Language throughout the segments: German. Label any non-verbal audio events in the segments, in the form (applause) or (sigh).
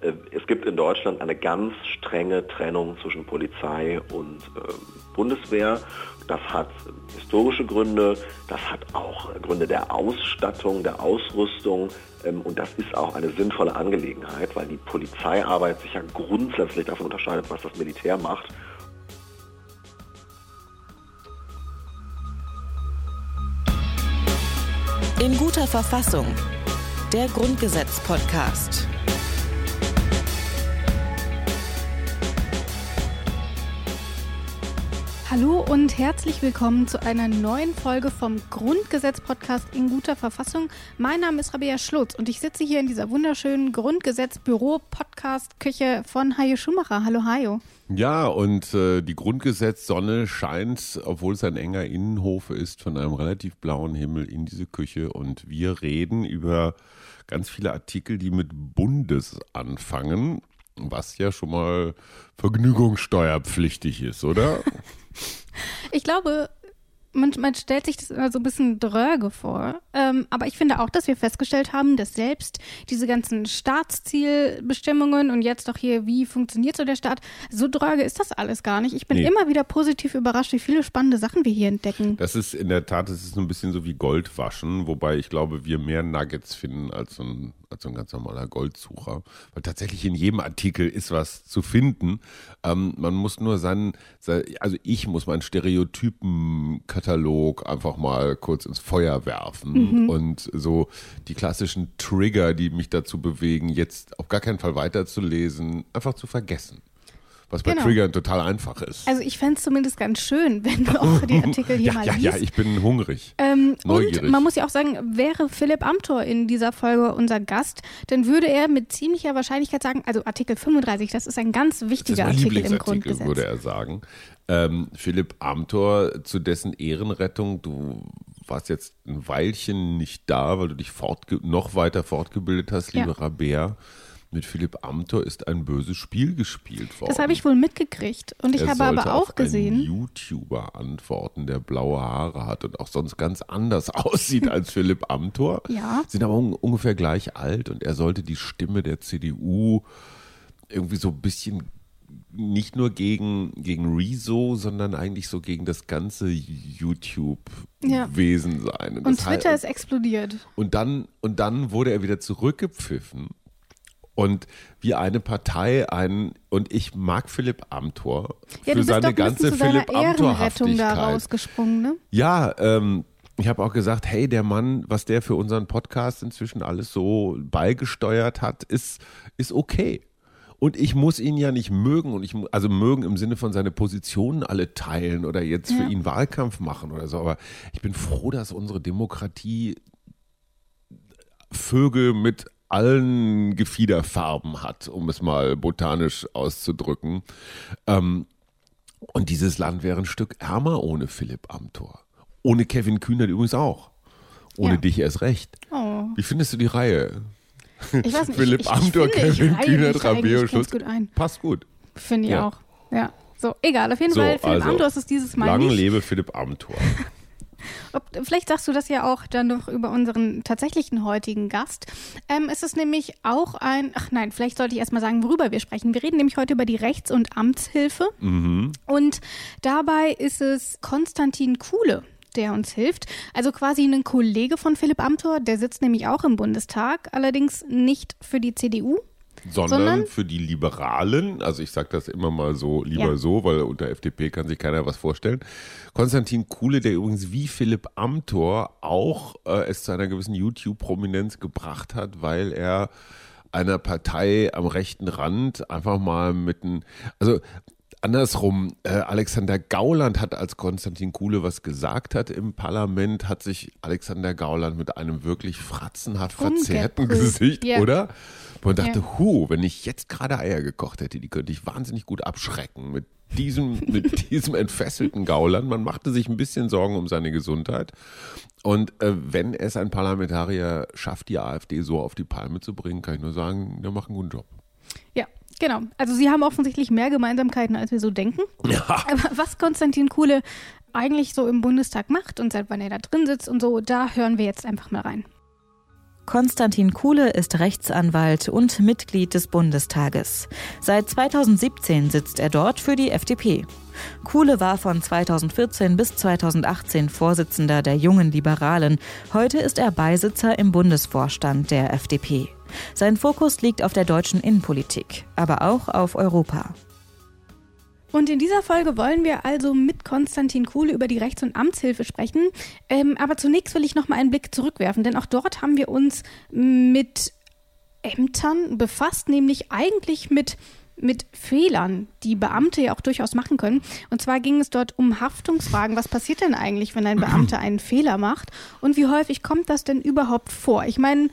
äh, es gibt in Deutschland eine ganz strenge Trennung zwischen Polizei und äh, Bundeswehr. Das hat historische Gründe, das hat auch Gründe der Ausstattung, der Ausrüstung ähm, und das ist auch eine sinnvolle Angelegenheit, weil die Polizeiarbeit sich ja grundsätzlich davon unterscheidet, was das Militär macht. In guter Verfassung. Der Grundgesetz-Podcast. Hallo und herzlich willkommen zu einer neuen Folge vom Grundgesetz-Podcast in guter Verfassung. Mein Name ist Rabea Schlotz und ich sitze hier in dieser wunderschönen Grundgesetz-Büro-Podcast-Küche von Hajo Schumacher. Hallo Hajo. Ja, und äh, die Grundgesetz-Sonne scheint, obwohl es ein enger Innenhof ist, von einem relativ blauen Himmel in diese Küche und wir reden über ganz viele Artikel, die mit Bundes anfangen, was ja schon mal vergnügungssteuerpflichtig ist, oder? (laughs) Ich glaube, man, man, stellt sich das immer so ein bisschen dröge vor. Ähm, aber ich finde auch, dass wir festgestellt haben, dass selbst diese ganzen Staatszielbestimmungen und jetzt doch hier, wie funktioniert so der Staat, so dröge ist das alles gar nicht. Ich bin nee. immer wieder positiv überrascht, wie viele spannende Sachen wir hier entdecken. Das ist in der Tat, das ist so ein bisschen so wie Goldwaschen, wobei ich glaube, wir mehr Nuggets finden als so ein als so ein ganz normaler Goldsucher. Weil tatsächlich in jedem Artikel ist was zu finden. Ähm, man muss nur seinen, also ich muss meinen Stereotypenkatalog einfach mal kurz ins Feuer werfen mhm. und so die klassischen Trigger, die mich dazu bewegen, jetzt auf gar keinen Fall weiterzulesen, einfach zu vergessen. Was bei genau. Triggern total einfach ist. Also ich fände es zumindest ganz schön, (laughs) wenn du auch die (laughs) Artikel hier ja, mal ja, liest. Ja, ich bin hungrig. Ähm, neugierig. Und man muss ja auch sagen, wäre Philipp Amthor in dieser Folge unser Gast, dann würde er mit ziemlicher Wahrscheinlichkeit sagen, also Artikel 35, das ist ein ganz wichtiger das ist Artikel im Grundgesetz. würde er sagen. Ähm, Philipp Amthor, zu dessen Ehrenrettung, du warst jetzt ein Weilchen nicht da, weil du dich noch weiter fortgebildet hast, liebe ja. Rabea mit Philipp Amthor ist ein böses Spiel gespielt worden. Das habe ich wohl mitgekriegt. Und ich er habe aber auch auf gesehen. Einen YouTuber antworten, der blaue Haare hat und auch sonst ganz anders (laughs) aussieht als Philipp Amthor. Ja. Sind aber un ungefähr gleich alt und er sollte die Stimme der CDU irgendwie so ein bisschen nicht nur gegen, gegen Rezo, sondern eigentlich so gegen das ganze YouTube-Wesen ja. sein. Und, und Twitter ist explodiert. Und dann, und dann wurde er wieder zurückgepfiffen und wie eine Partei ein und ich mag Philipp Amthor ja, für seine ganze Philipp Amthor-Haftigkeit. da rausgesprungen, ne? Ja, ähm, ich habe auch gesagt, hey, der Mann, was der für unseren Podcast inzwischen alles so beigesteuert hat, ist, ist okay. Und ich muss ihn ja nicht mögen und ich, also mögen im Sinne von seine Positionen alle teilen oder jetzt ja. für ihn Wahlkampf machen oder so. Aber ich bin froh, dass unsere Demokratie Vögel mit allen Gefiederfarben hat, um es mal botanisch auszudrücken. Ähm, und dieses Land wäre ein Stück ärmer ohne Philipp Amthor. Ohne Kevin Kühnert übrigens auch. Ohne ja. dich erst recht. Oh. Wie findest du die Reihe? Ich weiß (laughs) nicht, Philipp ich, ich, Amthor, ich Kevin Reihe, Kühnert, Rabeo Schutz. Gut ein. Passt gut. Finde ich ja. auch. Ja. So, egal. Auf jeden so, Fall, Philipp also, Amthor ist es dieses Mal Lang nicht. lebe Philipp Amthor. (laughs) Ob, vielleicht sagst du das ja auch dann noch über unseren tatsächlichen heutigen Gast. Ähm, es ist nämlich auch ein, ach nein, vielleicht sollte ich erstmal sagen, worüber wir sprechen. Wir reden nämlich heute über die Rechts- und Amtshilfe. Mhm. Und dabei ist es Konstantin Kuhle der uns hilft. Also quasi ein Kollege von Philipp Amthor, der sitzt nämlich auch im Bundestag, allerdings nicht für die CDU, sondern, Sondern? für die Liberalen, also ich sage das immer mal so lieber Ja. so, weil unter FDP kann sich keiner was vorstellen. Konstantin Kuhle, der übrigens wie Philipp Amthor auch äh, es zu einer gewissen YouTube-Prominenz gebracht hat, weil er einer Partei am rechten Rand einfach mal mit einem, also andersrum, äh, Alexander Gauland hat, als Konstantin Kuhle was gesagt hat im Parlament, hat sich Alexander Gauland mit einem wirklich fratzenhaft verzerrten. Gesicht, Ja. oder? Und dachte, Ja. hu, wenn ich jetzt gerade Eier gekocht hätte, die könnte ich wahnsinnig gut abschrecken mit diesem, (laughs) mit diesem entfesselten Gauland. Man machte sich ein bisschen Sorgen um seine Gesundheit. Und äh, wenn es ein Parlamentarier schafft, die AfD so auf die Palme zu bringen, kann ich nur sagen, der macht einen guten Job. Ja, genau. Also sie haben offensichtlich mehr Gemeinsamkeiten, als wir so denken. Ja. Aber was Konstantin Kuhle eigentlich so im Bundestag macht und seit wann er da drin sitzt und so, da hören wir jetzt einfach mal rein. Konstantin Kuhle ist Rechtsanwalt und Mitglied des Bundestages. Seit 2017 sitzt er dort für die FDP. Kuhle war von 2014 bis 2018 Vorsitzender der Jungen Liberalen. Heute ist er Beisitzer im Bundesvorstand der FDP. Sein Fokus liegt auf der deutschen Innenpolitik, aber auch auf Europa. Und in dieser Folge wollen wir also mit Konstantin Kuhle über die Rechts- und Amtshilfe sprechen. Ähm, aber zunächst will ich noch mal einen Blick zurückwerfen, denn auch dort haben wir uns mit Ämtern befasst, nämlich eigentlich mit mit Fehlern, die Beamte ja auch durchaus machen können. Und zwar ging es dort um Haftungsfragen. Was passiert denn eigentlich, wenn ein Beamter einen Fehler macht? Und wie häufig kommt das denn überhaupt vor? Ich meine,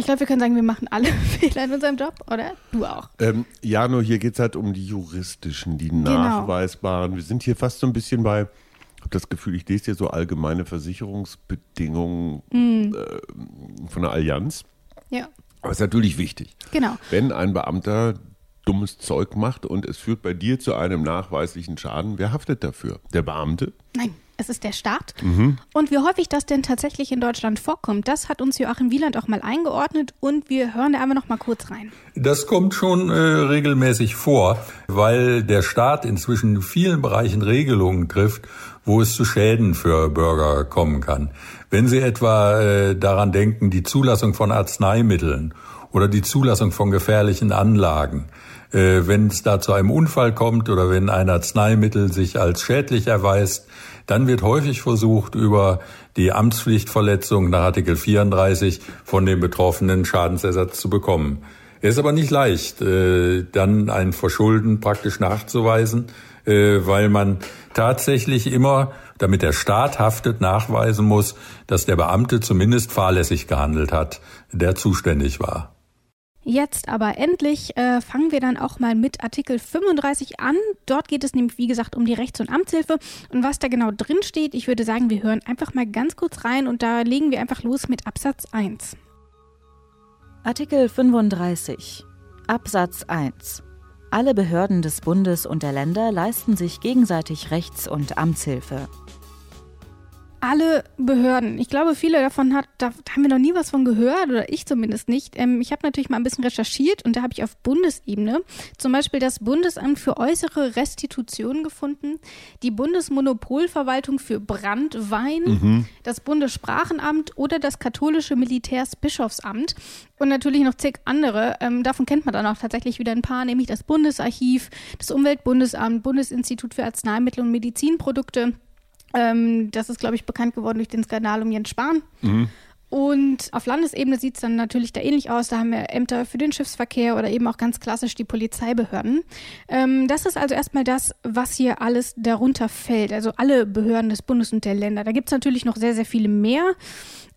ich glaube, wir können sagen, wir machen alle (laughs) Fehler in unserem Job, oder? Du auch. Ähm, ja, nur hier geht es halt um die juristischen, die genau. nachweisbaren. Wir sind hier fast so ein bisschen bei, ich habe das Gefühl, ich lese hier so allgemeine Versicherungsbedingungen mm. äh, von der Allianz. Ja. Aber es ist natürlich wichtig. Genau. Wenn ein Beamter dummes Zeug macht und es führt bei dir zu einem nachweislichen Schaden, wer haftet dafür? Der Beamte? Nein es ist der Staat. Mhm. Und wie häufig das denn tatsächlich in Deutschland vorkommt, das hat uns Joachim Wieland auch mal eingeordnet und wir hören da einmal noch mal kurz rein. Das kommt schon äh, regelmäßig vor, weil der Staat inzwischen in vielen Bereichen Regelungen trifft, wo es zu Schäden für Bürger kommen kann. Wenn Sie etwa äh, daran denken, die Zulassung von Arzneimitteln oder die Zulassung von gefährlichen Anlagen, äh, wenn es da zu einem Unfall kommt oder wenn ein Arzneimittel sich als schädlich erweist, dann wird häufig versucht, über die Amtspflichtverletzung nach Artikel 34 von dem Betroffenen Schadensersatz zu bekommen. Es ist aber nicht leicht, äh, dann ein Verschulden praktisch nachzuweisen, äh, weil man tatsächlich immer, damit der Staat haftet, nachweisen muss, dass der Beamte zumindest fahrlässig gehandelt hat, der zuständig war. Jetzt aber endlich äh, fangen wir dann auch mal mit Artikel 35 an. Dort geht es nämlich, wie gesagt, um die Rechts- und Amtshilfe. Und was da genau drin steht, ich würde sagen, wir hören einfach mal ganz kurz rein und da legen wir einfach los mit Absatz 1. Artikel 35 Absatz 1 Alle Behörden des Bundes und der Länder leisten sich gegenseitig Rechts- und Amtshilfe alle Behörden. Ich glaube, viele davon hat, da haben wir noch nie was von gehört oder ich zumindest nicht. Ähm, ich habe natürlich mal ein bisschen recherchiert und da habe ich auf Bundesebene zum Beispiel das Bundesamt für äußere Restitution gefunden, die Bundesmonopolverwaltung für Brandwein, mhm. das Bundessprachenamt oder das katholische Militärsbischofsamt und natürlich noch zig andere. Ähm, davon kennt man dann auch tatsächlich wieder ein paar, nämlich das Bundesarchiv, das Umweltbundesamt, Bundesinstitut für Arzneimittel und Medizinprodukte. Ähm, das ist, glaube ich, bekannt geworden durch den Skandal um Jens Spahn. Mhm. Und auf Landesebene sieht es dann natürlich da ähnlich aus. Da haben wir Ämter für den Schiffsverkehr oder eben auch ganz klassisch die Polizeibehörden. Ähm, das ist also erstmal das, was hier alles darunter fällt. Also alle Behörden des Bundes und der Länder. Da gibt es natürlich noch sehr, sehr viele mehr.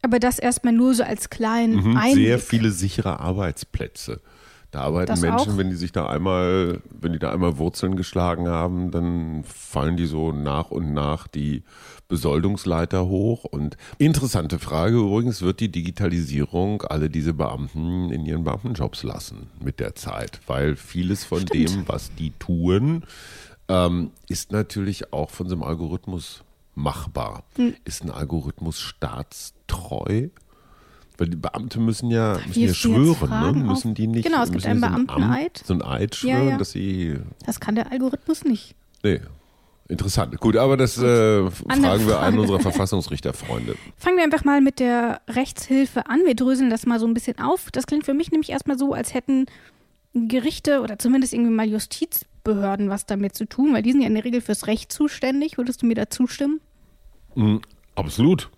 Aber das erstmal nur so als kleinen mhm, Einblick. Sehr viele sichere Arbeitsplätze. Da arbeiten das Menschen, auch? wenn die sich da einmal, wenn die da einmal Wurzeln geschlagen haben, dann fallen die so nach und nach die Besoldungsleiter hoch. Und interessante Frage übrigens, wird die Digitalisierung alle diese Beamten in ihren Beamtenjobs lassen mit der Zeit? Weil vieles von Stimmt. dem, was die tun, ähm, ist natürlich auch von so einem Algorithmus machbar. Hm. Ist ein Algorithmus staatstreu? Weil die Beamte müssen ja, müssen ja schwören, ne? müssen die nicht. Genau, es gibt einen Beamteneid. So ein Eid schwören, ja, ja. dass sie. Das kann der Algorithmus nicht. Nee. Interessant. Gut, aber das äh, fragen wir einen unserer (laughs) Verfassungsrichterfreunde. Fangen wir einfach mal mit der Rechtshilfe an. Wir dröseln das mal so ein bisschen auf. Das klingt für mich nämlich erstmal so, als hätten Gerichte oder zumindest irgendwie mal Justizbehörden was damit zu tun, weil die sind ja in der Regel fürs Recht zuständig. Würdest du mir da zustimmen? Mm, absolut.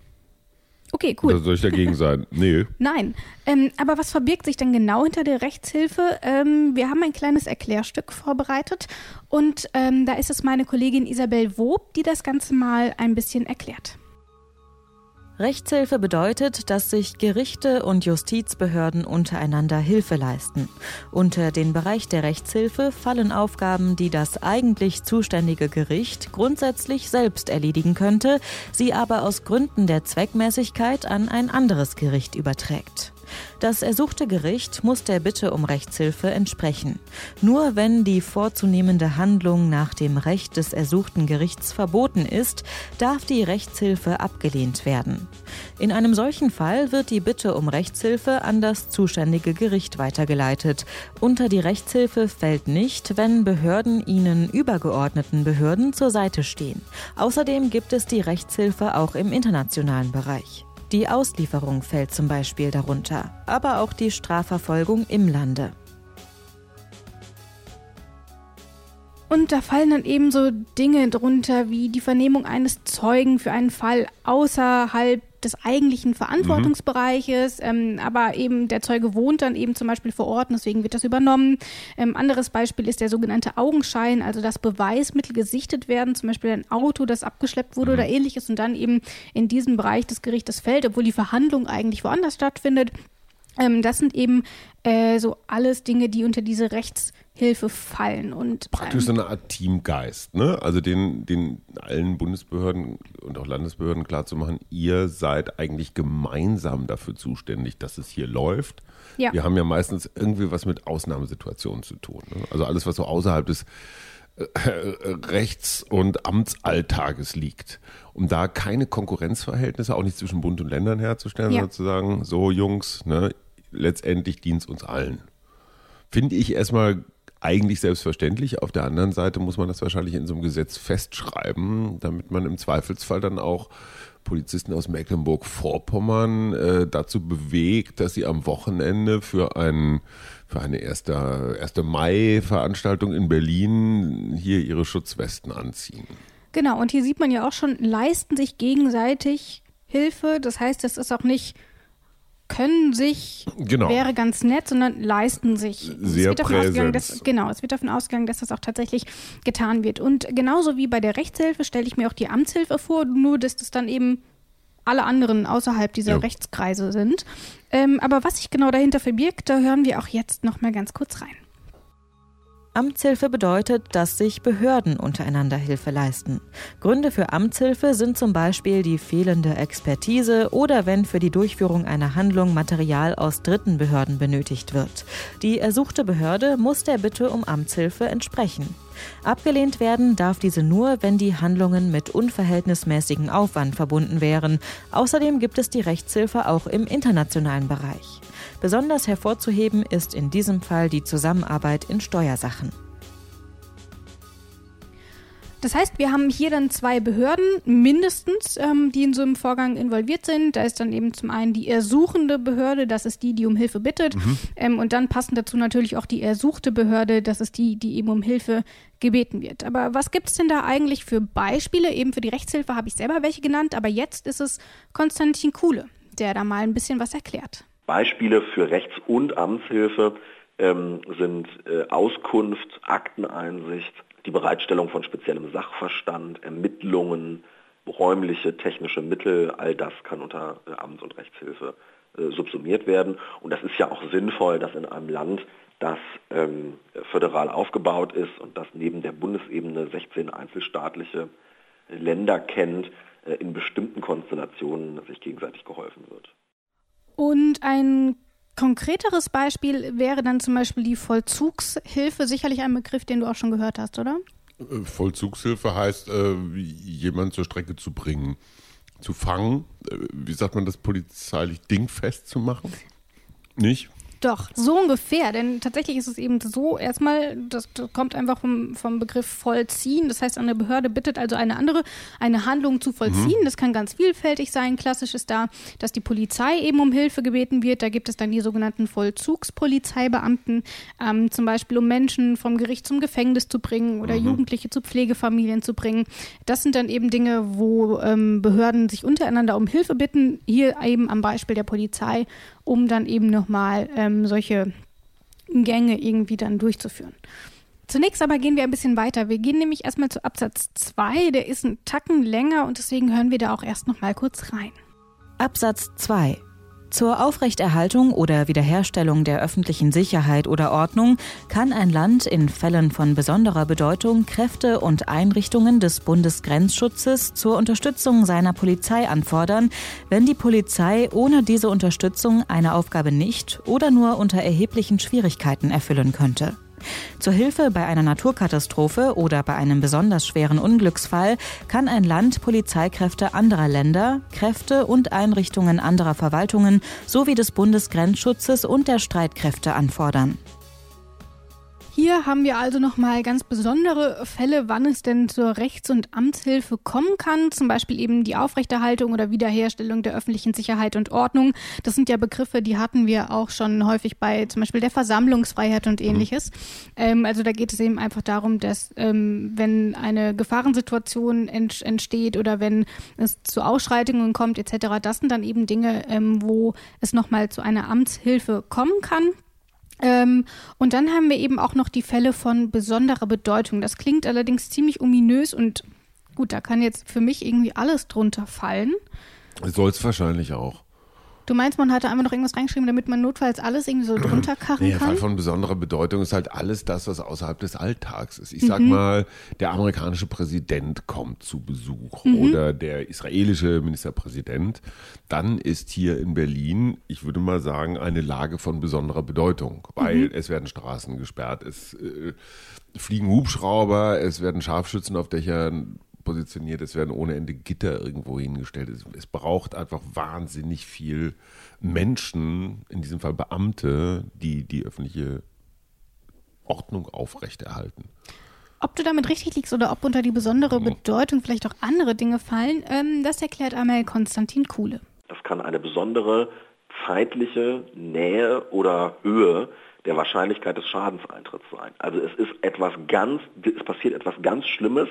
Okay, cool. Oder soll ich dagegen sein? Nee. Nein. Ähm, aber was verbirgt sich denn genau hinter der Rechtshilfe? Ähm, wir haben ein kleines Erklärstück vorbereitet und ähm, da ist es meine Kollegin Isabel Wob, die das Ganze mal ein bisschen erklärt. Rechtshilfe bedeutet, dass sich Gerichte und Justizbehörden untereinander Hilfe leisten. Unter den Bereich der Rechtshilfe fallen Aufgaben, die das eigentlich zuständige Gericht grundsätzlich selbst erledigen könnte, sie aber aus Gründen der Zweckmäßigkeit an ein anderes Gericht überträgt. Das ersuchte Gericht muss der Bitte um Rechtshilfe entsprechen. Nur wenn die vorzunehmende Handlung nach dem Recht des ersuchten Gerichts verboten ist, darf die Rechtshilfe abgelehnt werden. In einem solchen Fall wird die Bitte um Rechtshilfe an das zuständige Gericht weitergeleitet. Unter die Rechtshilfe fällt nicht, wenn Behörden ihnen übergeordneten Behörden zur Seite stehen. Außerdem gibt es die Rechtshilfe auch im internationalen Bereich. Die Auslieferung fällt zum Beispiel darunter, aber auch die Strafverfolgung im Lande. Und da fallen dann eben so Dinge drunter wie die Vernehmung eines Zeugen für einen Fall außerhalb des eigentlichen Verantwortungsbereiches, mhm. ähm, aber eben der Zeuge wohnt dann eben zum Beispiel vor Ort und deswegen wird das übernommen. Ähm, anderes Beispiel ist der sogenannte Augenschein, also dass Beweismittel gesichtet werden, zum Beispiel ein Auto, das abgeschleppt wurde mhm. oder ähnliches und dann eben in diesem Bereich des Gerichtes fällt, obwohl die Verhandlung eigentlich woanders stattfindet. Ähm, das sind eben äh, so alles Dinge, die unter diese Rechtshilfe fallen. Und, Praktisch ähm, so eine Art Teamgeist, ne? Also den, den allen Bundesbehörden und auch Landesbehörden klarzumachen, ihr seid eigentlich gemeinsam dafür zuständig, dass es hier läuft. Ja. Wir haben ja meistens irgendwie was mit Ausnahmesituationen zu tun. Ne? Also alles, was so außerhalb des äh, Rechts- und Amtsalltages liegt, um da keine Konkurrenzverhältnisse, auch nicht zwischen Bund und Ländern herzustellen, ja. sondern zu sagen, so Jungs, ne, letztendlich dient es uns allen. Finde ich erstmal eigentlich selbstverständlich. Auf der anderen Seite muss man das wahrscheinlich in so einem Gesetz festschreiben, damit man im Zweifelsfall dann auch Polizisten aus Mecklenburg-Vorpommern äh, dazu bewegt, dass sie am Wochenende für, ein, für eine 1. 1. Mai-Veranstaltung in Berlin hier ihre Schutzwesten anziehen. Genau, und hier sieht man ja auch schon, leisten sich gegenseitig Hilfe. Das heißt, es ist auch nicht können sich, genau. wäre ganz nett, sondern leisten sich. Sehr es wird dass, Genau, es wird davon ausgegangen, dass das auch tatsächlich getan wird. Und genauso wie bei der Rechtshilfe stelle ich mir auch die Amtshilfe vor, nur dass das dann eben alle anderen außerhalb dieser ja. Rechtskreise sind. Ähm, aber was sich genau dahinter verbirgt, da hören wir auch jetzt noch mal ganz kurz rein. Amtshilfe bedeutet, dass sich Behörden untereinander Hilfe leisten. Gründe für Amtshilfe sind zum Beispiel die fehlende Expertise oder wenn für die Durchführung einer Handlung Material aus dritten Behörden benötigt wird. Die ersuchte Behörde muss der Bitte um Amtshilfe entsprechen. Abgelehnt werden darf diese nur, wenn die Handlungen mit unverhältnismäßigem Aufwand verbunden wären. Außerdem gibt es die Rechtshilfe auch im internationalen Bereich. Besonders hervorzuheben ist in diesem Fall die Zusammenarbeit in Steuersachen. Das heißt, wir haben hier dann zwei Behörden mindestens, ähm, die in so einem Vorgang involviert sind. Da ist dann eben zum einen die ersuchende Behörde, das ist die, die um Hilfe bittet. Mhm. Ähm, und dann passend dazu natürlich auch die ersuchte Behörde, das ist die, die eben um Hilfe gebeten wird. Aber was gibt es denn da eigentlich für Beispiele? Eben für die Rechtshilfe habe ich selber welche genannt, aber jetzt ist es Konstantin Kuhle, der da mal ein bisschen was erklärt. Beispiele für Rechts- und Amtshilfe ähm, sind äh, Auskunft, Akteneinsicht, die Bereitstellung von speziellem Sachverstand, Ermittlungen, räumliche, technische Mittel, all das kann unter äh, Amts- und Rechtshilfe äh, subsumiert werden. Und das ist ja auch sinnvoll, dass in einem Land, das ähm, föderal aufgebaut ist und das neben der Bundesebene 16 einzelstaatliche Länder kennt, äh, in bestimmten Konstellationen sich gegenseitig geholfen wird. Und ein konkreteres Beispiel wäre dann zum Beispiel die Vollzugshilfe, sicherlich ein Begriff, den du auch schon gehört hast, oder? Äh, Vollzugshilfe heißt, äh, jemanden zur Strecke zu bringen, zu fangen. Äh, wie sagt man das polizeilich, dingfest zu machen? Nicht? Doch, so ungefähr. Denn tatsächlich ist es eben so, erstmal, das, das, kommt einfach vom, vom Begriff vollziehen. Das heißt, eine Behörde bittet also eine andere, eine Handlung zu vollziehen. Mhm. Das kann ganz vielfältig sein. Klassisch ist da, dass die Polizei eben um Hilfe gebeten wird. Da gibt es dann die sogenannten Vollzugspolizeibeamten, ähm, zum Beispiel um Menschen vom Gericht zum Gefängnis zu bringen oder mhm. Jugendliche zu Pflegefamilien zu bringen. Das sind dann eben Dinge, wo ähm, Behörden sich untereinander um Hilfe bitten. Hier eben am Beispiel der Polizei um dann eben nochmal ähm, solche Gänge irgendwie dann durchzuführen. Zunächst aber gehen wir ein bisschen weiter. Wir gehen nämlich erstmal zu Absatz 2. Der ist ein Tacken länger und deswegen hören wir da auch erst nochmal kurz rein. Absatz 2 Zur Aufrechterhaltung oder Wiederherstellung der öffentlichen Sicherheit oder Ordnung kann ein Land in Fällen von besonderer Bedeutung Kräfte und Einrichtungen des Bundesgrenzschutzes zur Unterstützung seiner Polizei anfordern, wenn die Polizei ohne diese Unterstützung eine Aufgabe nicht oder nur unter erheblichen Schwierigkeiten erfüllen könnte. Zur Hilfe bei einer Naturkatastrophe oder bei einem besonders schweren Unglücksfall kann ein Land Polizeikräfte anderer Länder, Kräfte und Einrichtungen anderer Verwaltungen sowie des Bundesgrenzschutzes und der Streitkräfte anfordern. Hier haben wir also nochmal ganz besondere Fälle, wann es denn zur Rechts- und Amtshilfe kommen kann. Zum Beispiel eben die Aufrechterhaltung oder Wiederherstellung der öffentlichen Sicherheit und Ordnung. Das sind ja Begriffe, die hatten wir auch schon häufig bei zum Beispiel der Versammlungsfreiheit und ähnliches. Mhm. Ähm, also da geht es eben einfach darum, dass ähm, wenn eine Gefahrensituation ent entsteht oder wenn es zu Ausschreitungen kommt etc., das sind dann eben Dinge, ähm, wo es nochmal zu einer Amtshilfe kommen kann. Ähm, und dann haben wir eben auch noch die Fälle von besonderer Bedeutung. Das klingt allerdings ziemlich ominös und gut, da kann jetzt für mich irgendwie alles drunter fallen. Soll es wahrscheinlich auch. Du meinst, man hatte einfach noch irgendwas reingeschrieben, damit man notfalls alles irgendwie so (clears throat) drunter karren nee, kann? Fall von besonderer Bedeutung ist halt alles das, was außerhalb des Alltags ist. Ich sag mhm. mal, der amerikanische Präsident kommt zu Besuch mhm. oder der israelische Ministerpräsident. Dann ist hier in Berlin, ich würde mal sagen, eine Lage von besonderer Bedeutung, weil mhm. es werden Straßen gesperrt, es äh, fliegen Hubschrauber, es werden Scharfschützen auf Dächern positioniert, es werden ohne Ende Gitter irgendwo hingestellt. Es, es, braucht einfach wahnsinnig viel Menschen, in diesem Fall Beamte, die die öffentliche Ordnung aufrechterhalten. Ob du damit richtig liegst oder ob unter die besondere Bedeutung vielleicht auch andere Dinge fallen, ähm, das erklärt einmal Konstantin Kuhle. Das kann eine besondere zeitliche Nähe oder Höhe der Wahrscheinlichkeit des Schadenseintritts sein. Also es ist etwas ganz, es passiert etwas ganz Schlimmes,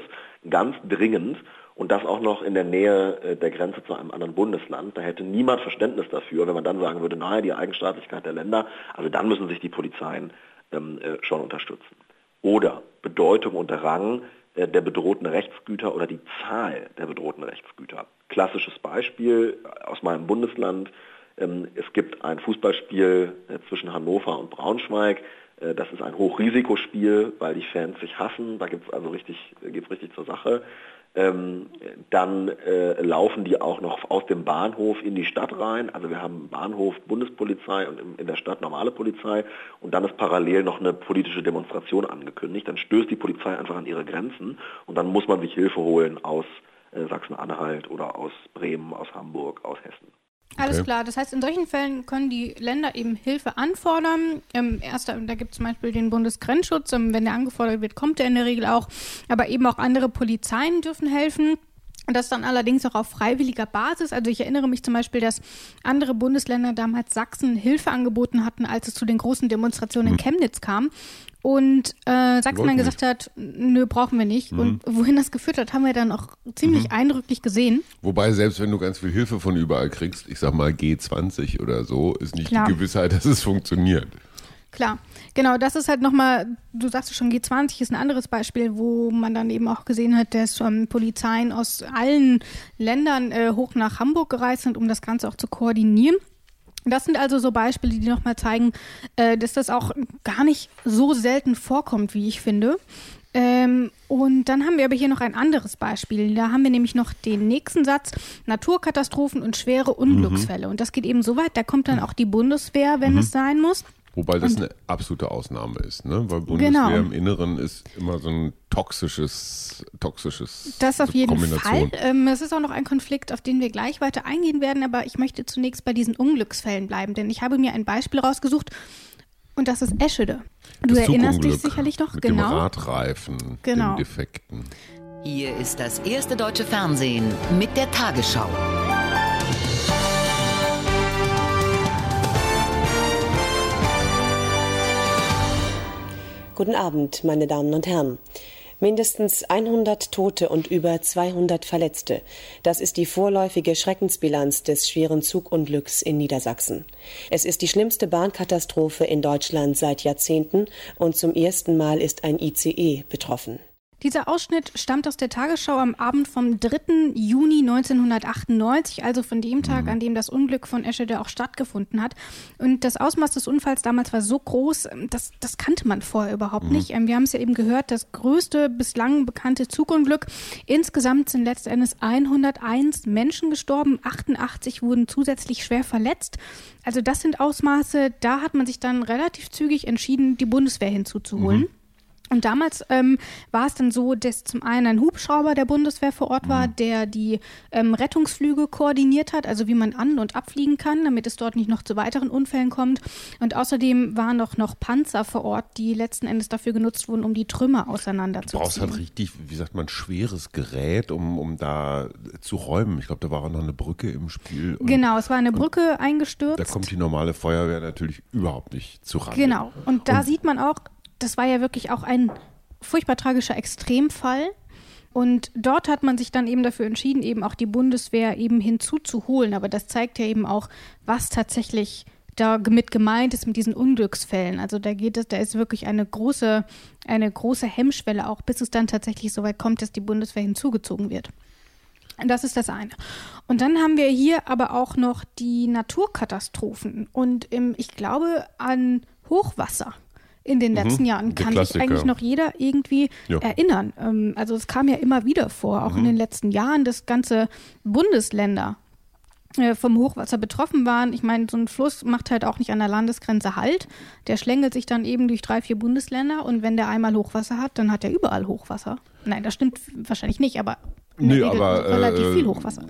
ganz dringend und das auch noch in der Nähe äh, der Grenze zu einem anderen Bundesland. Da hätte niemand Verständnis dafür, wenn man dann sagen würde, naja, die Eigenstaatlichkeit der Länder, also dann müssen sich die Polizeien ähm, äh, schon unterstützen. Oder Bedeutung und Rang äh, der bedrohten Rechtsgüter oder die Zahl der bedrohten Rechtsgüter. Klassisches Beispiel aus meinem Bundesland, es gibt ein Fußballspiel äh, zwischen Hannover und Braunschweig. Äh, das ist ein Hochrisikospiel, weil die Fans sich hassen. Da gibt es also richtig, geht's richtig zur Sache. Ähm, dann äh, laufen die auch noch aus dem Bahnhof in die Stadt rein. Also wir haben Bahnhof Bundespolizei und in, der Stadt normale Polizei. Und dann ist parallel noch eine politische Demonstration angekündigt. Dann stößt die Polizei einfach an ihre Grenzen und dann muss man sich Hilfe holen aus Sachsen-Anhalt oder aus Bremen, aus Hamburg, aus Hessen. Alles okay. klar. Das heißt, in solchen Fällen können die Länder eben Hilfe anfordern. Ähm, erst, da gibt es zum Beispiel den Bundesgrenzschutz. Ähm, wenn der angefordert wird, kommt er in der Regel auch. Aber eben auch andere Polizeien dürfen helfen. Das dann allerdings auch auf freiwilliger Basis. Also ich erinnere mich zum Beispiel, dass andere Bundesländer damals Sachsen Hilfe angeboten hatten, als es zu den großen Demonstrationen in hm. Chemnitz kam. Und äh, Sachsen dann gesagt hat, nö, brauchen wir nicht. Mhm. Und wohin das geführt hat, haben wir dann auch ziemlich mhm. eindrücklich gesehen. Wobei, selbst wenn du ganz viel Hilfe von überall kriegst, ich sag mal G20 oder so, ist nicht Klar. die Gewissheit, dass es funktioniert. Klar, genau, das ist halt nochmal, du sagst schon, G20 ist ein anderes Beispiel, wo man dann eben auch gesehen hat, dass ähm, Polizeien aus allen Ländern äh, hoch nach Hamburg gereist sind, um das Ganze auch zu koordinieren. Das sind also so Beispiele, die nochmal zeigen, äh, dass das auch gar nicht so selten vorkommt, wie ich finde. Ähm, und dann haben wir aber hier noch ein anderes Beispiel. Da haben wir nämlich noch den nächsten Satz: Naturkatastrophen und schwere Unglücksfälle. Mhm. Und das geht eben so weit, da kommt dann auch die Bundeswehr, wenn mhm. es sein muss. Wobei das und, eine absolute Ausnahme ist, ne? Weil Bundeswehr genau. im Inneren ist immer so ein toxisches, toxisches Das auf jeden Fall. Ähm, es ist auch noch ein Konflikt, auf den wir gleich weiter eingehen werden, aber ich möchte zunächst bei diesen Unglücksfällen bleiben, denn ich habe mir ein Beispiel rausgesucht und das ist Eschede. Du das erinnerst dich sicherlich noch, mit genau. Dem Radreifen, genau. den Defekten. Hier ist das erste deutsche Fernsehen mit der Tagesschau. Guten Abend, meine Damen und Herren. Mindestens 100 Tote und über 200 Verletzte. Das ist die vorläufige Schreckensbilanz des schweren Zugunglücks in Niedersachsen. Es ist die schlimmste Bahnkatastrophe in Deutschland seit Jahrzehnten und zum ersten Mal ist ein ICE betroffen. Dieser Ausschnitt stammt aus der Tagesschau am Abend vom 3. Juni 1998, also von dem Tag, mhm. an dem das Unglück von Eschede auch stattgefunden hat. Und das Ausmaß des Unfalls damals war so groß, das, das kannte man vorher überhaupt mhm. nicht. Ähm, wir haben es ja eben gehört, das größte bislang bekannte Zugunglück. Insgesamt sind letztendlich 101 Menschen gestorben, 88 wurden zusätzlich schwer verletzt. Also das sind Ausmaße, da hat man sich dann relativ zügig entschieden, die Bundeswehr hinzuzuholen. Mhm. Und damals ähm, war es dann so, dass zum einen ein Hubschrauber der Bundeswehr vor Ort war, mhm. der die ähm, Rettungsflüge koordiniert hat, also wie man an- und abfliegen kann, damit es dort nicht noch zu weiteren Unfällen kommt. Und außerdem waren auch noch Panzer vor Ort, die letzten Endes dafür genutzt wurden, um die Trümmer auseinanderzuziehen. Du brauchst halt richtig, wie sagt man, schweres Gerät, um, um da zu räumen. Ich glaube, da war auch noch eine Brücke im Spiel. Und, genau, es war eine Brücke eingestürzt. Da kommt die normale Feuerwehr natürlich überhaupt nicht zu ran. Genau, und da und, sieht man auch, das war ja wirklich auch ein furchtbar tragischer Extremfall. Und dort hat man sich dann eben dafür entschieden, eben auch die Bundeswehr eben hinzuzuholen. Aber das zeigt ja eben auch, was tatsächlich da mit gemeint ist mit diesen Unglücksfällen. Also da geht es, da ist wirklich eine große, eine große Hemmschwelle auch, bis es dann tatsächlich so weit kommt, dass die Bundeswehr hinzugezogen wird. Das ist das eine. Und dann haben wir hier aber auch noch die Naturkatastrophen. Und im, ich glaube an Hochwasser in den letzten mhm, Jahren kann sich eigentlich noch jeder irgendwie ja. erinnern. Ähm, also es kam ja immer wieder vor, auch mhm. in den letzten Jahren, dass ganze Bundesländer äh, vom Hochwasser betroffen waren. Ich meine, so ein Fluss macht halt auch nicht an der Landesgrenze Halt. Der schlängelt sich dann eben durch drei, vier Bundesländer und wenn der einmal Hochwasser hat, dann hat er überall Hochwasser. Nein, das stimmt wahrscheinlich nicht, aber, nee, aber relativ äh, viel Hochwasser.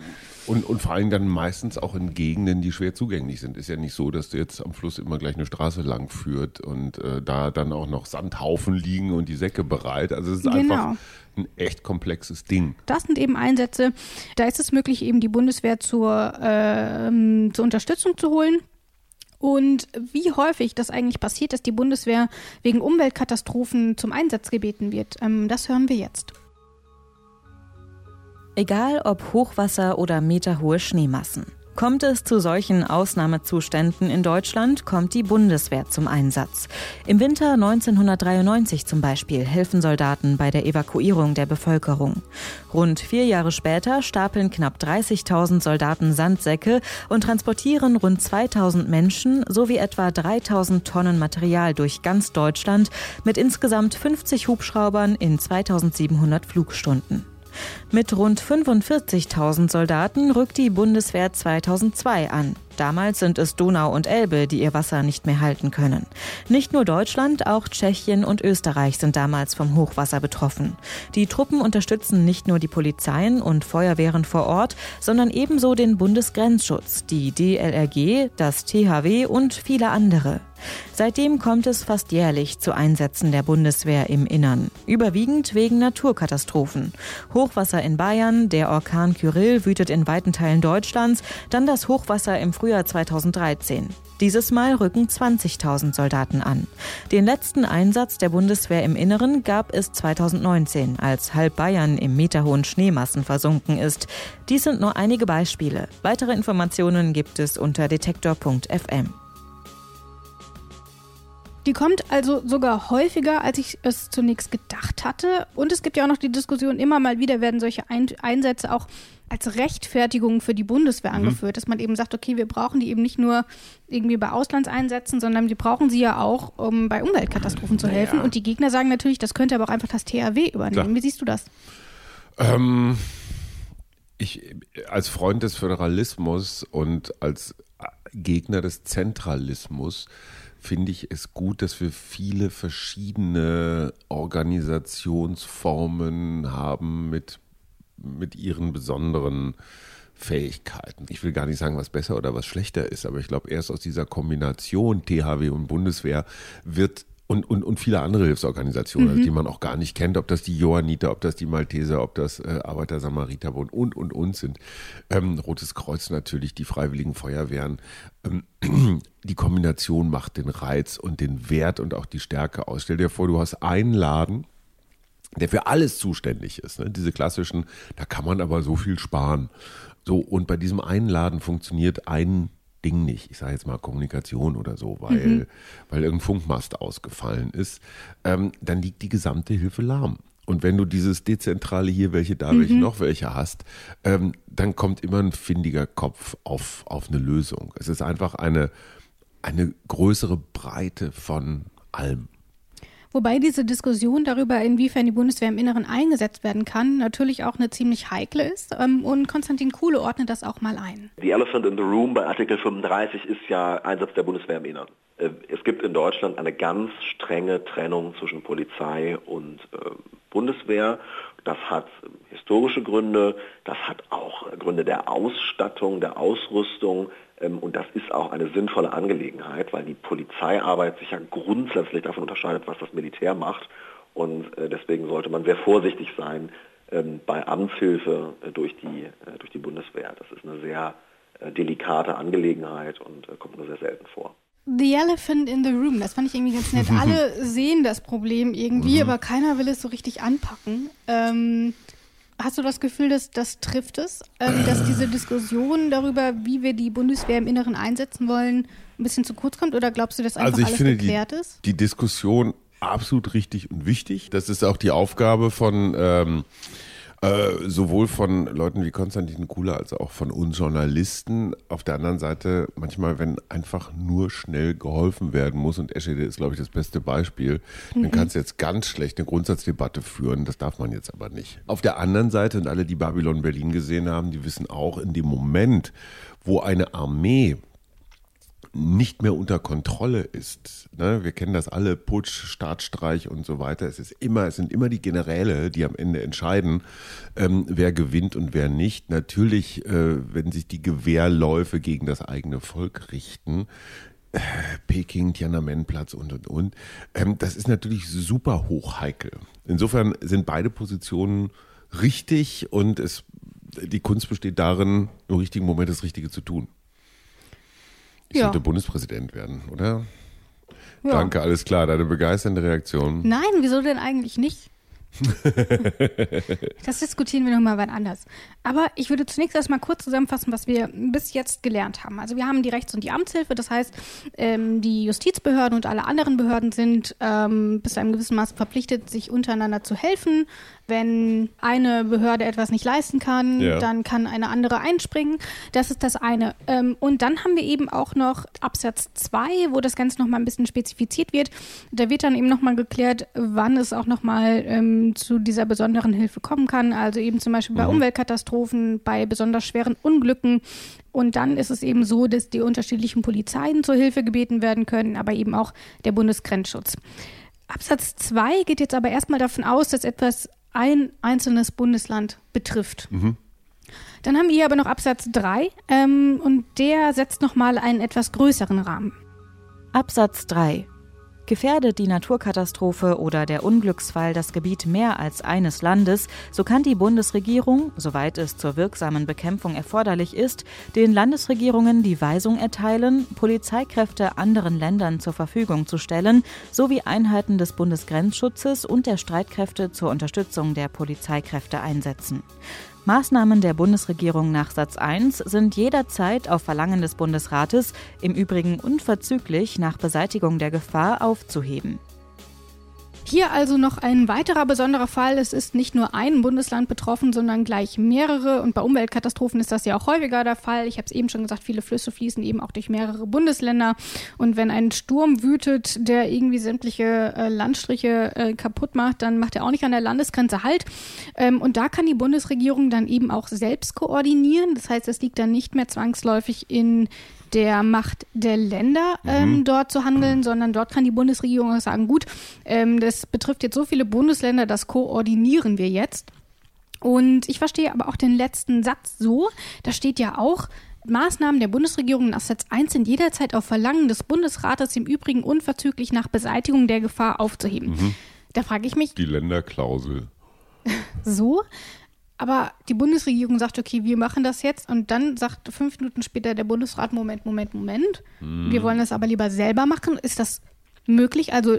Und, und vor allem dann meistens auch in Gegenden, die schwer zugänglich sind. Ist ja nicht so, dass du jetzt am Fluss immer gleich eine Straße lang führt und äh, da dann auch noch Sandhaufen liegen und die Säcke bereit. Also es ist genau. einfach ein echt komplexes Ding. Das sind eben Einsätze. Da ist es möglich, eben die Bundeswehr zur, äh, zur Unterstützung zu holen. Und wie häufig das eigentlich passiert, dass die Bundeswehr wegen Umweltkatastrophen zum Einsatz gebeten wird, ähm, das hören wir jetzt. Egal ob Hochwasser oder meterhohe Schneemassen. Kommt es zu solchen Ausnahmezuständen in Deutschland, kommt die Bundeswehr zum Einsatz. Im Winter 1993 zum Beispiel helfen Soldaten bei der Evakuierung der Bevölkerung. Rund vier Jahre später stapeln knapp 30.000 Soldaten Sandsäcke und transportieren rund 2.000 Menschen sowie etwa 3.000 Tonnen Material durch ganz Deutschland mit insgesamt 50 Hubschraubern in 2.700 Flugstunden. Mit rund 45.000 Soldaten rückt die Bundeswehr 2002 an. Damals sind es Donau und Elbe, die ihr Wasser nicht mehr halten können. Nicht nur Deutschland, auch Tschechien und Österreich sind damals vom Hochwasser betroffen. Die Truppen unterstützen nicht nur die Polizeien und Feuerwehren vor Ort, sondern ebenso den Bundesgrenzschutz, die DLRG, das THW und viele andere. Seitdem kommt es fast jährlich zu Einsätzen der Bundeswehr im Innern, überwiegend wegen Naturkatastrophen. Hochwasser in Bayern, der Orkan Kyrill wütet in weiten Teilen Deutschlands, dann das Hochwasser im Frühjahr 2013. Dieses Mal rücken 20.000 Soldaten an. Den letzten Einsatz der Bundeswehr im Inneren gab es 2019, als halb Bayern im meterhohen Schneemassen versunken ist. Dies sind nur einige Beispiele. Weitere Informationen gibt es unter detektor.fm. Die kommt also sogar häufiger, als ich es zunächst gedacht hatte. Und es gibt ja auch noch die Diskussion, immer mal wieder werden solche Einsätze auch als Rechtfertigung für die Bundeswehr mhm. angeführt, dass man eben sagt, okay, wir brauchen die eben nicht nur irgendwie bei Auslandseinsätzen, sondern wir brauchen sie ja auch, um bei Umweltkatastrophen zu helfen. Naja. Und die Gegner sagen natürlich, das könnte aber auch einfach das THW übernehmen. Klar. Wie siehst du das? Ähm, ich als Freund des Föderalismus und als Gegner des Zentralismus finde ich es gut, dass wir viele verschiedene Organisationsformen haben mit, mit ihren besonderen Fähigkeiten. Ich will gar nicht sagen, was besser oder was schlechter ist, aber ich glaube, erst aus dieser Kombination THW und Bundeswehr wird und, und, und viele andere Hilfsorganisationen, also mhm. die man auch gar nicht kennt, ob das die Johanniter, ob das die Malteser, ob das äh, Arbeiter-Samariterbund und, und, und sind. Ähm, Rotes Kreuz natürlich, die Freiwilligen Feuerwehren. Ähm, (clears throat) die Kombination macht den Reiz und den Wert und auch die Stärke aus. Stell dir vor, du hast einen Laden, der für alles zuständig ist. Ne? Diese klassischen, da kann man aber so viel sparen. So, und bei diesem einen Laden funktioniert ein Ding nicht. Ich sage jetzt mal Kommunikation oder so, weil, mhm. weil irgendein Funkmast ausgefallen ist. Ähm, dann liegt die gesamte Hilfe lahm. Und wenn du dieses dezentrale hier welche, da welche, noch welche hast, ähm, dann kommt immer ein findiger Kopf auf, auf eine Lösung. Es ist einfach eine, eine größere Breite von allem. Wobei diese Diskussion darüber, inwiefern die Bundeswehr im Inneren eingesetzt werden kann, natürlich auch eine ziemlich heikle ist. Ähm, Und Konstantin Kuhle ordnet das auch mal ein. The Elephant in the Room bei Artikel 35 ist ja Einsatz der Bundeswehr im Innern. Äh, Es gibt in Deutschland eine ganz strenge Trennung zwischen Polizei und äh, Bundeswehr. Das hat historische Gründe, das hat auch Gründe der Ausstattung, der Ausrüstung ähm, und das ist auch eine sinnvolle Angelegenheit, weil die Polizeiarbeit sich ja grundsätzlich davon unterscheidet, was das Militär macht und äh, deswegen sollte man sehr vorsichtig sein ähm, bei Amtshilfe äh, durch die, äh, durch die Bundeswehr. Das ist eine sehr delikate Angelegenheit und kommt nur sehr selten vor. The Elephant in the Room, das fand ich irgendwie ganz nett. Alle (laughs) sehen das Problem irgendwie, aber keiner will es so richtig anpacken. Ähm, hast du das Gefühl, dass das trifft es, ähm, dass (clears throat) diese Diskussion darüber, wie wir die Bundeswehr im Inneren einsetzen wollen, ein bisschen zu kurz kommt? Oder glaubst du, dass einfach Also ich alles finde die, geklärt ist? die Diskussion absolut richtig und wichtig. Das ist auch die Aufgabe von ähm, äh, sowohl von Leuten wie Konstantin Kuhler als auch von uns Journalisten. Auf der anderen Seite manchmal, wenn einfach nur schnell geholfen werden muss und Eschede ist, glaube ich, das beste Beispiel, dann kannst du jetzt ganz schlecht eine Grundsatzdebatte führen. Das darf man jetzt aber nicht. Auf der anderen Seite, und alle, die Babylon Berlin gesehen haben, die wissen auch, in dem Moment, wo eine Armee nicht mehr unter Kontrolle ist. Ne? Wir kennen das alle, Putsch, Staatsstreich und so weiter. Es ist immer, es sind immer die Generäle, die am Ende entscheiden, ähm, wer gewinnt und wer nicht. Natürlich, äh, wenn sich die Gewehrläufe gegen das eigene Volk richten, äh, Peking, Tiananmenplatz und und und. Ähm, das ist natürlich super hochheikel. Insofern sind beide Positionen richtig und es, die Kunst besteht darin, im richtigen Moment das Richtige zu tun. Ich Ja. sollte Bundespräsident werden, oder? Ja. Danke, alles klar. Deine begeisternde Reaktion. Nein, wieso denn eigentlich nicht? (laughs) das diskutieren wir nochmal wann anders. Aber ich würde zunächst erstmal kurz zusammenfassen, was wir bis jetzt gelernt haben. Also wir haben die Rechts- und die Amtshilfe, das heißt, ähm, die Justizbehörden und alle anderen Behörden sind ähm, bis zu einem gewissen Maße verpflichtet, sich untereinander zu helfen. Wenn eine Behörde etwas nicht leisten kann, Ja. dann kann eine andere einspringen. Das ist das eine. Ähm, und dann haben wir eben auch noch Absatz 2, wo das Ganze nochmal ein bisschen spezifiziert wird. Da wird dann eben nochmal geklärt, wann es auch nochmal ähm, zu dieser besonderen Hilfe kommen kann. Also eben zum Beispiel bei Umweltkatastrophen, bei besonders schweren Unglücken. Und dann ist es eben so, dass die unterschiedlichen Polizeien zur Hilfe gebeten werden können, aber eben auch der Bundesgrenzschutz. Absatz 2 geht jetzt aber erstmal davon aus, dass etwas ein einzelnes Bundesland betrifft. Dann haben wir hier aber noch Absatz 3 ähm, und der setzt nochmal einen etwas größeren Rahmen. Absatz 3. Gefährdet die Naturkatastrophe oder der Unglücksfall das Gebiet mehr als eines Landes, so kann die Bundesregierung, soweit es zur wirksamen Bekämpfung erforderlich ist, den Landesregierungen die Weisung erteilen, Polizeikräfte anderen Ländern zur Verfügung zu stellen, sowie Einheiten des Bundesgrenzschutzes und der Streitkräfte zur Unterstützung der Polizeikräfte einsetzen. Maßnahmen der Bundesregierung nach Satz 1 sind jederzeit auf Verlangen des Bundesrates, im Übrigen unverzüglich nach Beseitigung der Gefahr, aufzuheben. Hier also noch ein weiterer besonderer Fall. Es ist nicht nur ein Bundesland betroffen, sondern gleich mehrere. Und bei Umweltkatastrophen ist das ja auch häufiger der Fall. Ich habe es eben schon gesagt, viele Flüsse fließen eben auch durch mehrere Bundesländer. Und wenn ein Sturm wütet, der irgendwie sämtliche äh, Landstriche äh, kaputt macht, dann macht er auch nicht an der Landesgrenze Halt. Ähm, und da kann die Bundesregierung dann eben auch selbst koordinieren. Das heißt, es liegt dann nicht mehr zwangsläufig in der Macht der Länder, ähm, dort zu handeln, sondern dort kann die Bundesregierung auch sagen, gut, ähm, das betrifft jetzt so viele Bundesländer, das koordinieren wir jetzt. Und ich verstehe aber auch den letzten Satz so, da steht ja auch, Maßnahmen der Bundesregierung nach Satz 1 sind jederzeit auf Verlangen des Bundesrates im Übrigen unverzüglich nach Beseitigung der Gefahr aufzuheben. Da frage ich mich, Die Länderklausel. (laughs) so. Aber die Bundesregierung sagt, okay, wir machen das jetzt. Und dann sagt fünf Minuten später der Bundesrat, Moment, Moment, Moment. Wir wollen das aber lieber selber machen. Ist das möglich? Also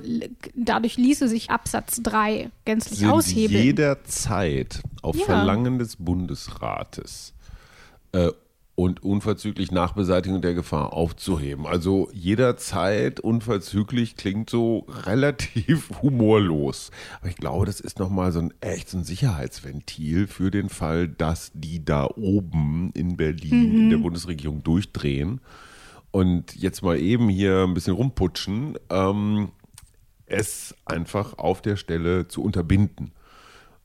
dadurch ließe sich Absatz 3 gänzlich Sind aushebeln. jederzeit auf Ja. Verlangen des Bundesrates äh, und unverzüglich nach Beseitigung der Gefahr aufzuheben. Also jederzeit unverzüglich klingt so relativ (laughs) humorlos. Aber ich glaube, das ist nochmal so ein echt so ein Sicherheitsventil für den Fall, dass die da oben in Berlin mhm. in der Bundesregierung durchdrehen und jetzt mal eben hier ein bisschen rumputschen, ähm, es einfach auf der Stelle zu unterbinden.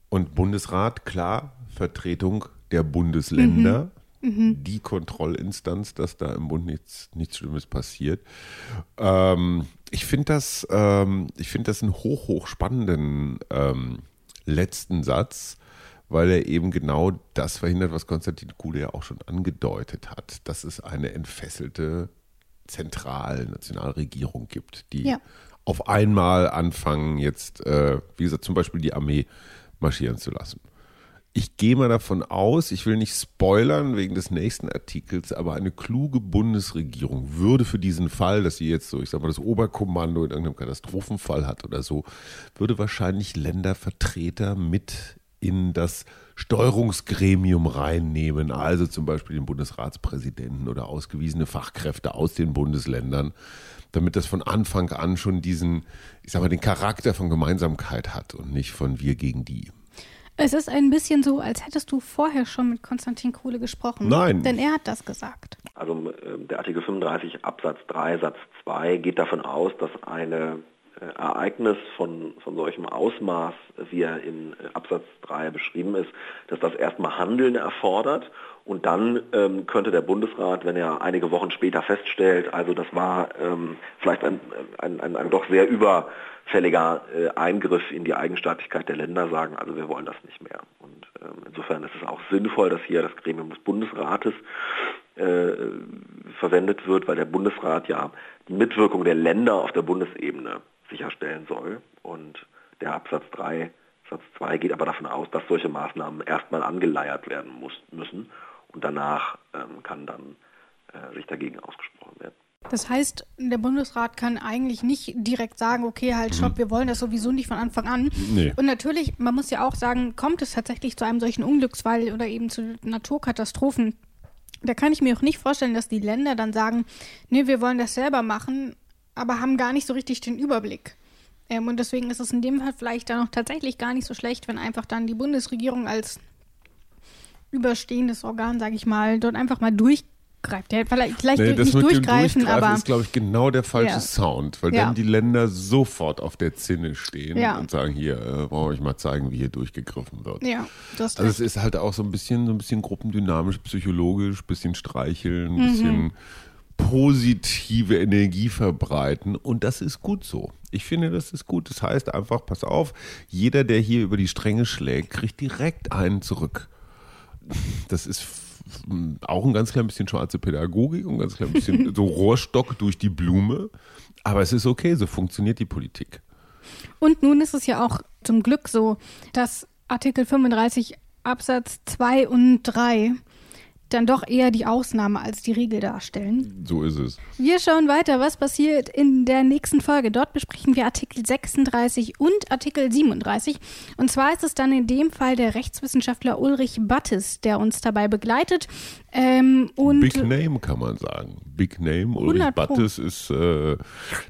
Und Bundesrat, klar, Vertretung der Bundesländer. Mhm mhm. die Kontrollinstanz, dass da im Bund nichts, nichts Schlimmes passiert. Ähm, ich finde das, ähm, ich das einen hoch, hoch spannenden ähm, letzten Satz, weil er eben genau das verhindert, was Konstantin Kuhle ja auch schon angedeutet hat, dass es eine entfesselte Zentralnationalregierung gibt, die ja. auf einmal anfangen, jetzt, äh, wie gesagt, zum Beispiel die Armee marschieren zu lassen ich gehe mal davon aus, ich will nicht spoilern wegen des nächsten Artikels, aber eine kluge Bundesregierung würde für diesen Fall, dass sie jetzt so, ich sag mal, das Oberkommando in irgendeinem Katastrophenfall hat oder so, würde wahrscheinlich Ländervertreter mit in das Steuerungsgremium reinnehmen, also zum Beispiel den Bundesratspräsidenten oder ausgewiesene Fachkräfte aus den Bundesländern, damit das von Anfang an schon diesen, ich sag mal, den Charakter von Gemeinsamkeit hat und nicht von wir gegen die. Es ist ein bisschen so, als hättest du vorher schon mit Konstantin Kohle gesprochen. Nein. Denn er hat das gesagt. Also ähm, der Artikel 35 Absatz 3 Satz 2 geht davon aus, dass ein äh, Ereignis von, von solchem Ausmaß, wie er in äh, Absatz 3 beschrieben ist, dass das erstmal Handeln erfordert und dann ähm, könnte der Bundesrat, wenn er einige Wochen später feststellt, also das war ähm, vielleicht ein, ein, ein, ein, doch sehr über fälliger äh, Eingriff in die Eigenstaatlichkeit der Länder sagen, also wir wollen das nicht mehr. Und ähm, insofern ist es auch sinnvoll, dass hier das Gremium des Bundesrates äh, verwendet wird, weil der Bundesrat ja die Mitwirkung der Länder auf der Bundesebene sicherstellen soll. Und der Absatz 3, Satz 2 geht aber davon aus, dass solche Maßnahmen erstmal angeleiert werden muss, müssen und danach ähm, kann dann äh, sich dagegen ausgesprochen werden. Das heißt, der Bundesrat kann eigentlich nicht direkt sagen, okay, halt, stopp, mhm. wir wollen das sowieso nicht von Anfang an. Nee. Und natürlich, man muss ja auch sagen, kommt es tatsächlich zu einem solchen Unglücksfall oder eben zu Naturkatastrophen, da kann ich mir auch nicht vorstellen, dass die Länder dann sagen, nee, wir wollen das selber machen, aber haben gar nicht so richtig den Überblick. Ähm, und deswegen ist es in dem Fall vielleicht dann auch tatsächlich gar nicht so schlecht, wenn einfach dann die Bundesregierung als überstehendes Organ, sage ich mal, dort einfach mal durch greift. Ja, vielleicht nee, nicht durchgreifen, aber. ist, glaube ich, genau der falsche ja. Sound, weil ja. dann die Länder sofort auf der Zinne stehen ja. und sagen: Hier, äh, wollen wir euch mal zeigen, wie hier durchgegriffen wird. Ja, das Also, es ist halt auch so ein bisschen, so ein bisschen gruppendynamisch, psychologisch, bisschen streicheln, ein mhm. bisschen positive Energie verbreiten und das ist gut so. Ich finde, das ist gut. Das heißt einfach, pass auf, jeder, der hier über die Stränge schlägt, kriegt direkt einen zurück. Das ist auch ein ganz klein bisschen schwarze Pädagogik und ein ganz klein bisschen (laughs) so Rohrstock durch die Blume. Aber es ist okay, so funktioniert die Politik. Und nun ist es ja auch zum Glück so, dass Artikel 35 Absatz 2 und 3 dann doch eher die Ausnahme als die Regel darstellen. So ist es. Wir schauen weiter, was passiert in der nächsten Folge. Dort besprechen wir Artikel 36 und Artikel 37. Und zwar ist es dann in dem Fall der Rechtswissenschaftler Ulrich Battes, der uns dabei begleitet. Ähm, Big Name kann man sagen. Big Name. Ulrich Battes ist äh,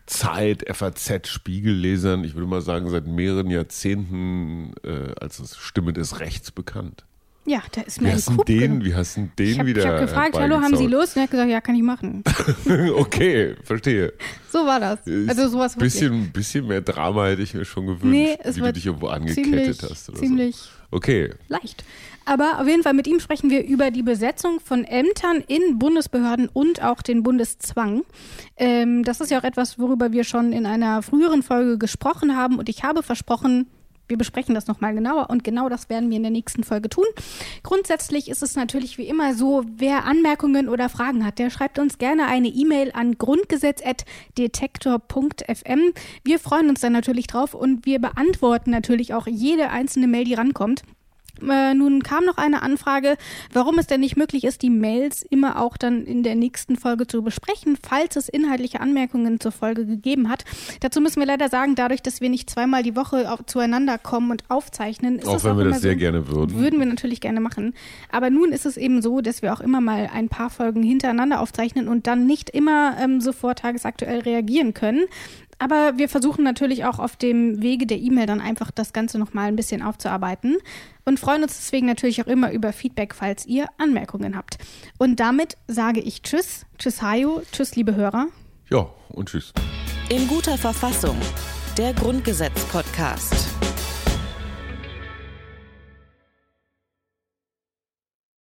Zeit, FAZ, Spiegellesern, ich würde mal sagen, seit mehreren Jahrzehnten äh, als Stimme des Rechts bekannt. Ja, da ist mir wie ein Coup den, Wie hast du den ich hab, wieder Ich habe gefragt, hallo, haben Sie Lust? Und er hat gesagt, ja, kann ich machen. (laughs) okay, verstehe. So war das. Also sowas bisschen, bisschen mehr Drama hätte ich mir schon gewünscht, nee, wie du dich irgendwo angekettet ziemlich, hast. Oder ziemlich so. Okay. leicht. Aber auf jeden Fall mit ihm sprechen wir über die Besetzung von Ämtern in Bundesbehörden und auch den Bundeszwang. Ähm, das ist ja auch etwas, worüber wir schon in einer früheren Folge gesprochen haben. Und ich habe versprochen, wir besprechen das nochmal genauer und genau das werden wir in der nächsten Folge tun. Grundsätzlich ist es natürlich wie immer so, wer Anmerkungen oder Fragen hat, der schreibt uns gerne eine E-Mail an grundgesetz.detektor.fm. Wir freuen uns dann natürlich drauf und wir beantworten natürlich auch jede einzelne Mail, die rankommt. Äh, nun kam noch eine Anfrage, warum es denn nicht möglich ist, die Mails immer auch dann in der nächsten Folge zu besprechen, falls es inhaltliche Anmerkungen zur Folge gegeben hat. Dazu müssen wir leider sagen, dadurch, dass wir nicht zweimal die Woche auf, zueinander kommen und aufzeichnen, ist auch wenn auch wir das so, sehr gerne würden. Würden wir natürlich gerne machen. Aber nun ist es eben so, dass wir auch immer mal ein paar Folgen hintereinander aufzeichnen und dann nicht immer ähm, sofort tagesaktuell reagieren können. Aber wir versuchen natürlich auch auf dem Wege der E-Mail dann einfach das Ganze nochmal ein bisschen aufzuarbeiten und freuen uns deswegen natürlich auch immer über Feedback, falls ihr Anmerkungen habt. Und damit sage ich Tschüss, Tschüss Hajo, Tschüss liebe Hörer. Ja, und tschüss. In guter Verfassung. Der Grundgesetz-Podcast.